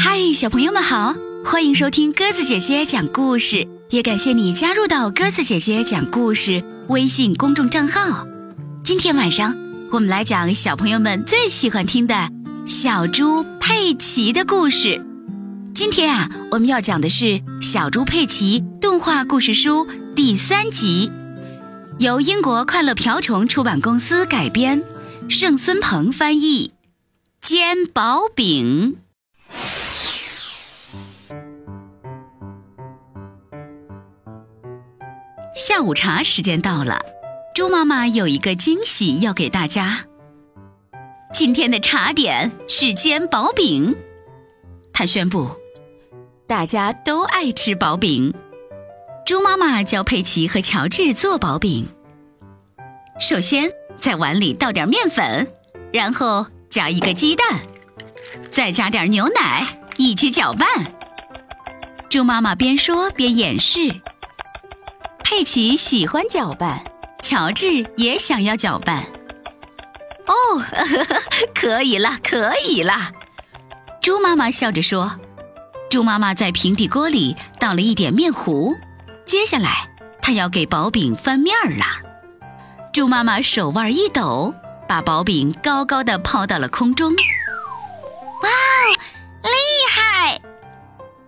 嗨，小朋友们好，欢迎收听鸽子姐姐讲故事，也感谢你加入到鸽子姐姐讲故事微信公众账号。今天晚上我们来讲小朋友们最喜欢听的小猪佩奇的故事。今天啊，我们要讲的是《小猪佩奇》动画故事书第三集，由英国快乐瓢虫出版公司改编，盛孙鹏翻译，煎薄饼。下午茶时间到了，猪妈妈有一个惊喜要给大家。今天的茶点是煎薄饼，她宣布，大家都爱吃薄饼。猪妈妈教佩奇和乔治做薄饼。首先，在碗里倒点面粉，然后加一个鸡蛋，再加点牛奶，一起搅拌。猪妈妈边说边演示。佩奇喜欢搅拌，乔治也想要搅拌。哦，呵 呵可以了，可以了。猪妈妈笑着说：“猪妈妈在平底锅里倒了一点面糊，接下来她要给薄饼翻面了。”猪妈妈手腕一抖，把薄饼高高的抛到了空中。哇哦，厉害！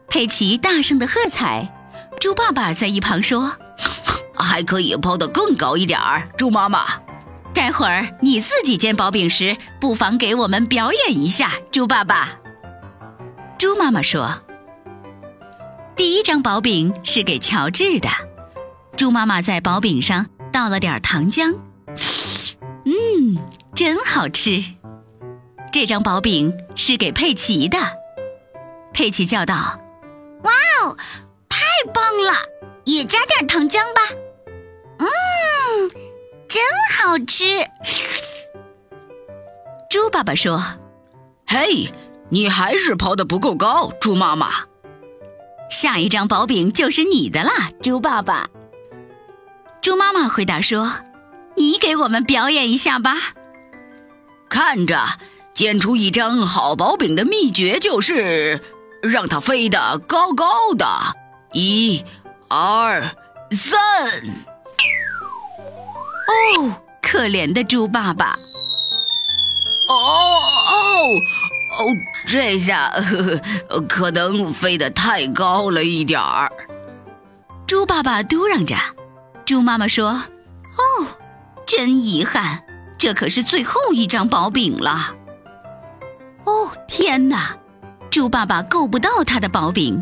佩奇大声的喝彩。猪爸爸在一旁说。还可以抛得更高一点儿，猪妈妈。待会儿你自己煎薄饼时，不妨给我们表演一下，猪爸爸。猪妈妈说：“第一张薄饼是给乔治的。”猪妈妈在薄饼上倒了点糖浆，嗯，真好吃。这张薄饼是给佩奇的。佩奇叫道：“哇哦，太棒了！也加点糖浆吧。”嗯，真好吃。猪爸爸说：“嘿，你还是刨的不够高，猪妈妈。下一张薄饼就是你的啦，猪爸爸。”猪妈妈回答说：“你给我们表演一下吧。看着，煎出一张好薄饼的秘诀就是让它飞得高高的。一、二、三。”哦，可怜的猪爸爸！哦哦哦，这下呵呵可能飞得太高了一点儿。猪爸爸嘟囔着。猪妈妈说：“哦，真遗憾，这可是最后一张薄饼了。”哦，天哪！猪爸爸够不到他的薄饼。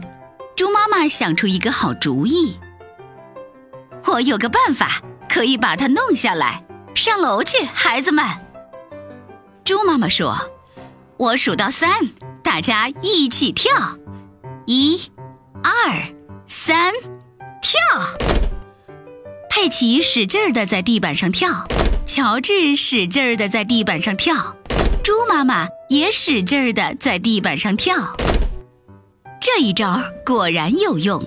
猪妈妈想出一个好主意：“我有个办法。”可以把它弄下来，上楼去，孩子们。猪妈妈说：“我数到三，大家一起跳，一、二、三，跳。”佩奇使劲儿的在地板上跳，乔治使劲儿的在地板上跳，猪妈妈也使劲儿的在地板上跳。这一招果然有用，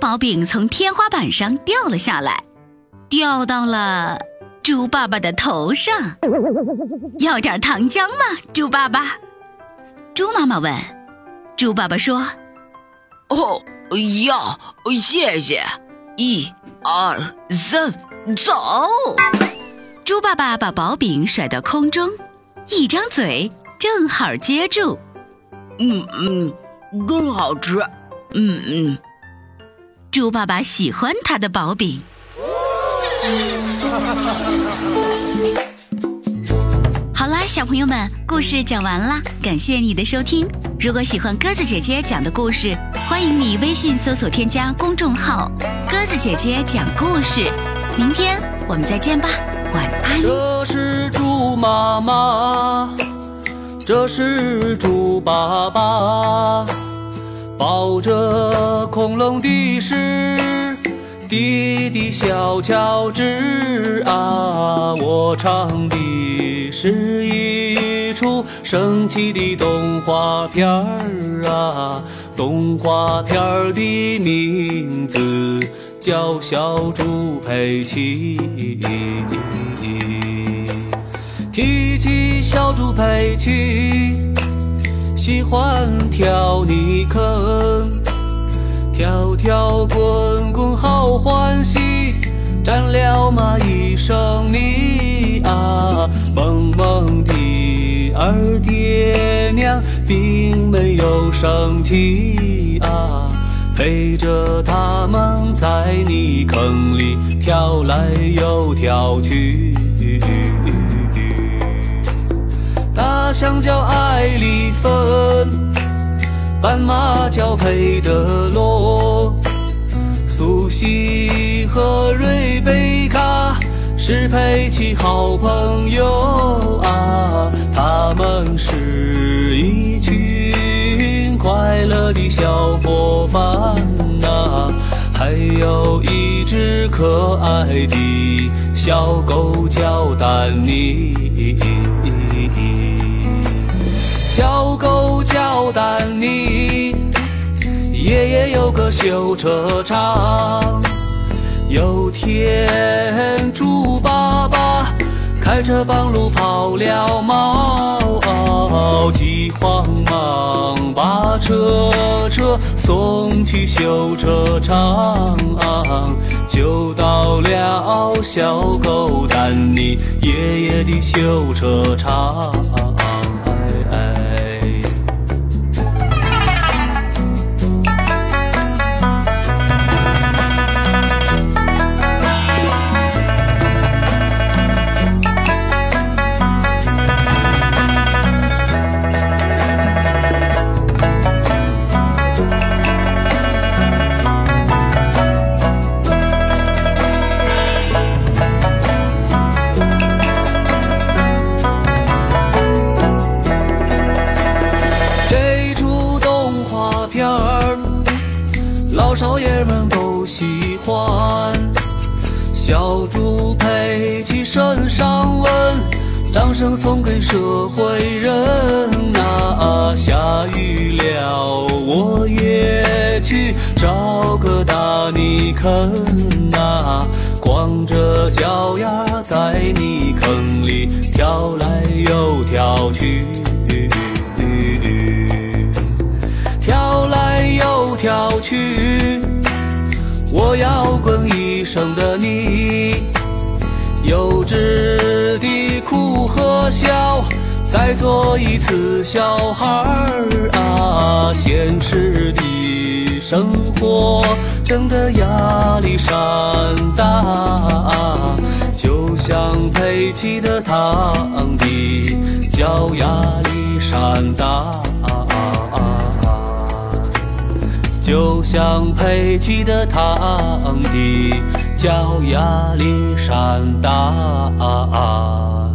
薄饼从天花板上掉了下来。掉到了猪爸爸的头上，要点糖浆吗？猪爸爸，猪妈妈问。猪爸爸说：“哦，要，谢谢。一、二、三，走！”猪爸爸把薄饼甩到空中，一张嘴正好接住。嗯嗯，真好吃。嗯嗯，猪爸爸喜欢他的薄饼。好啦，小朋友们，故事讲完啦，感谢你的收听。如果喜欢鸽子姐姐讲的故事，欢迎你微信搜索添加公众号“鸽子姐姐讲故事”。明天我们再见吧，晚安。这是猪妈妈，这是猪爸爸，抱着恐龙的是。弟弟小乔治啊，我唱的是一出神奇的动画片儿啊，动画片儿的名字叫《小猪佩奇》。提起小猪佩奇。喜欢跳泥坑，跳跳滚欢喜，沾了嘛一身泥啊，萌萌的二爹娘并没有生气啊，陪着他们在泥坑里跳来又跳去。大象叫艾丽芬，斑马叫佩德罗，苏西和瑞贝卡是佩奇好朋友啊，他们是一群快乐的小伙伴呐，还有一只可爱的小狗叫丹尼。小狗叫丹尼，有个修车厂。有天猪爸爸开车半路跑了猫，急慌忙把车车送去修车厂，就到了小狗丹尼爷爷的修车厂。都喜欢，小猪佩奇身上纹，掌声送给社会人呐！下雨了，我也去找个大泥坑呐，光着脚丫在泥坑里跳来又跳去。跳来又跳去，我要滚一生的你，幼稚的哭和笑，再做一次小孩啊！现实的生活真的压力山大，就像佩奇的堂弟叫压力山大。就像佩奇的堂弟叫亚历山大。